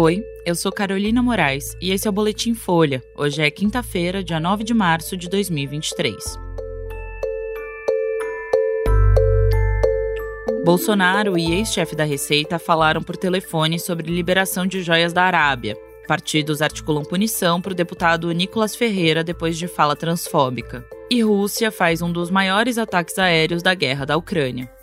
Oi, eu sou Carolina Moraes e esse é o Boletim Folha. Hoje é quinta-feira, dia 9 de março de 2023. Bolsonaro e ex-chefe da Receita falaram por telefone sobre liberação de joias da Arábia. Partidos articulam punição para o deputado Nicolas Ferreira depois de fala transfóbica. E Rússia faz um dos maiores ataques aéreos da guerra da Ucrânia.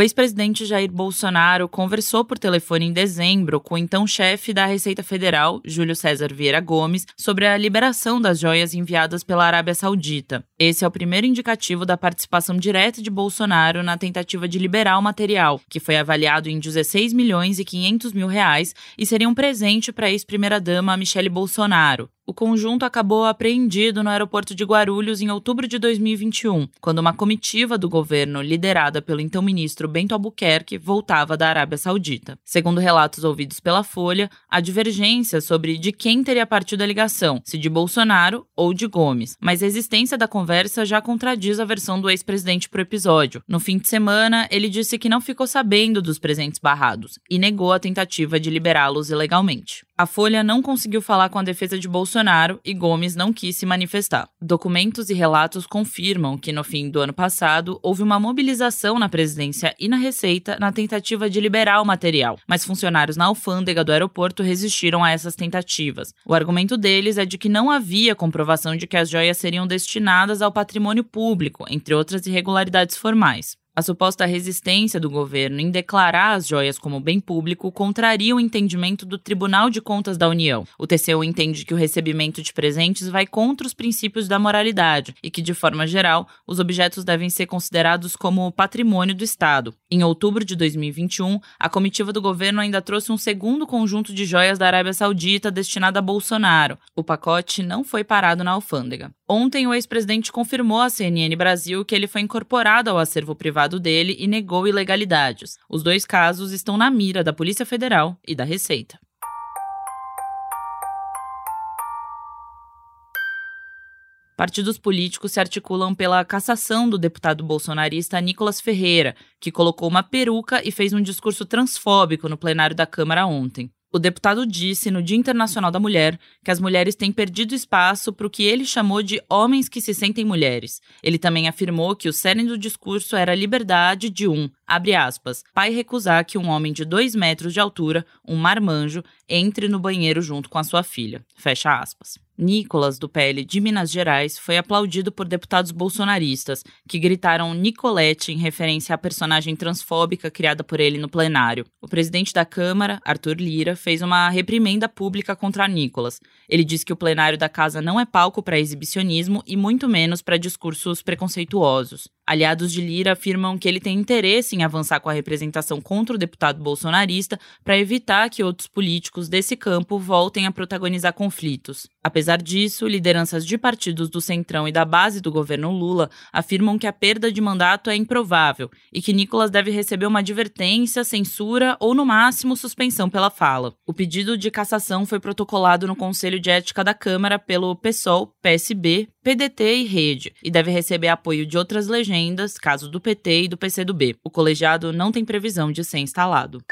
O ex-presidente Jair Bolsonaro conversou por telefone em dezembro com o então chefe da Receita Federal, Júlio César Vieira Gomes, sobre a liberação das joias enviadas pela Arábia Saudita. Esse é o primeiro indicativo da participação direta de Bolsonaro na tentativa de liberar o material, que foi avaliado em 16 milhões e 500 mil reais e seria um presente para a ex-primeira-dama Michele Bolsonaro. O conjunto acabou apreendido no aeroporto de Guarulhos em outubro de 2021, quando uma comitiva do governo, liderada pelo então ministro Bento Albuquerque, voltava da Arábia Saudita. Segundo relatos ouvidos pela Folha, há divergência sobre de quem teria partido a ligação, se de Bolsonaro ou de Gomes, mas a existência da conversa já contradiz a versão do ex-presidente pro episódio. No fim de semana, ele disse que não ficou sabendo dos presentes barrados e negou a tentativa de liberá-los ilegalmente. A Folha não conseguiu falar com a defesa de Bolsonaro e Gomes não quis se manifestar. Documentos e relatos confirmam que, no fim do ano passado, houve uma mobilização na presidência e na Receita na tentativa de liberar o material, mas funcionários na alfândega do aeroporto resistiram a essas tentativas. O argumento deles é de que não havia comprovação de que as joias seriam destinadas ao patrimônio público, entre outras irregularidades formais. A suposta resistência do governo em declarar as joias como bem público contraria o entendimento do Tribunal de Contas da União. O TCU entende que o recebimento de presentes vai contra os princípios da moralidade e que, de forma geral, os objetos devem ser considerados como patrimônio do Estado. Em outubro de 2021, a comitiva do governo ainda trouxe um segundo conjunto de joias da Arábia Saudita destinado a Bolsonaro. O pacote não foi parado na alfândega. Ontem, o ex-presidente confirmou à CNN Brasil que ele foi incorporado ao acervo privado dele e negou ilegalidades. Os dois casos estão na mira da Polícia Federal e da Receita. Partidos políticos se articulam pela cassação do deputado bolsonarista Nicolas Ferreira, que colocou uma peruca e fez um discurso transfóbico no plenário da Câmara ontem. O deputado disse no Dia Internacional da Mulher que as mulheres têm perdido espaço para o que ele chamou de homens que se sentem mulheres. Ele também afirmou que o cerne do discurso era a liberdade de um, abre aspas, pai recusar que um homem de dois metros de altura, um marmanjo, entre no banheiro junto com a sua filha. Fecha aspas. Nicolas, do PL de Minas Gerais, foi aplaudido por deputados bolsonaristas, que gritaram Nicolette em referência à personagem transfóbica criada por ele no plenário. O presidente da Câmara, Arthur Lira, fez uma reprimenda pública contra Nicolas. Ele disse que o plenário da casa não é palco para exibicionismo e muito menos para discursos preconceituosos. Aliados de Lira afirmam que ele tem interesse em avançar com a representação contra o deputado bolsonarista para evitar que outros políticos desse campo voltem a protagonizar conflitos. Apesar disso, lideranças de partidos do Centrão e da base do governo Lula afirmam que a perda de mandato é improvável e que Nicolas deve receber uma advertência, censura ou, no máximo, suspensão pela fala. O pedido de cassação foi protocolado no Conselho de Ética da Câmara pelo PSOL, PSB, PDT e Rede, e deve receber apoio de outras legendas, caso do PT e do PCdoB. O colegiado não tem previsão de ser instalado.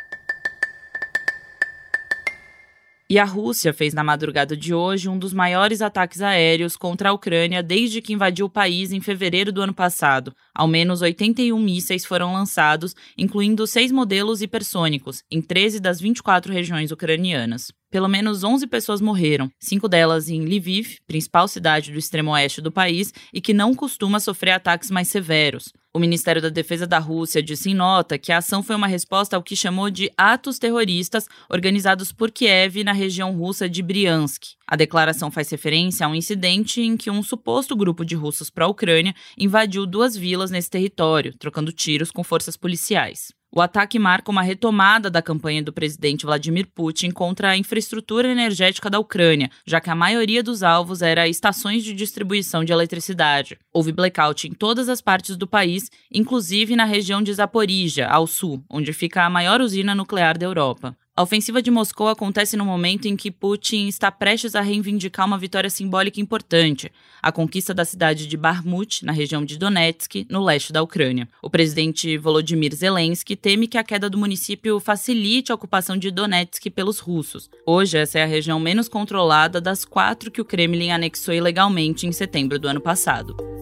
E a Rússia fez na madrugada de hoje um dos maiores ataques aéreos contra a Ucrânia desde que invadiu o país em fevereiro do ano passado. Ao menos 81 mísseis foram lançados, incluindo seis modelos hipersônicos, em 13 das 24 regiões ucranianas. Pelo menos 11 pessoas morreram, cinco delas em Lviv, principal cidade do extremo oeste do país e que não costuma sofrer ataques mais severos. O Ministério da Defesa da Rússia disse em nota que a ação foi uma resposta ao que chamou de atos terroristas organizados por Kiev na região russa de Briansk. A declaração faz referência a um incidente em que um suposto grupo de russos pró-Ucrânia invadiu duas vilas nesse território, trocando tiros com forças policiais. O ataque marca uma retomada da campanha do presidente Vladimir Putin contra a infraestrutura energética da Ucrânia, já que a maioria dos alvos era estações de distribuição de eletricidade. Houve blackout em todas as partes do país, inclusive na região de Zaporizhia, ao sul, onde fica a maior usina nuclear da Europa. A ofensiva de Moscou acontece no momento em que Putin está prestes a reivindicar uma vitória simbólica importante, a conquista da cidade de Bakhmut, na região de Donetsk, no leste da Ucrânia. O presidente Volodymyr Zelensky teme que a queda do município facilite a ocupação de Donetsk pelos russos. Hoje, essa é a região menos controlada das quatro que o Kremlin anexou ilegalmente em setembro do ano passado.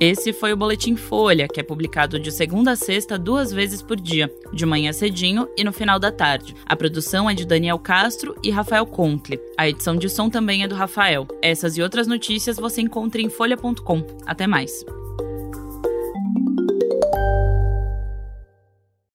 Esse foi o Boletim Folha, que é publicado de segunda a sexta duas vezes por dia, de manhã cedinho e no final da tarde. A produção é de Daniel Castro e Rafael Conkle. A edição de som também é do Rafael. Essas e outras notícias você encontra em folha.com. Até mais.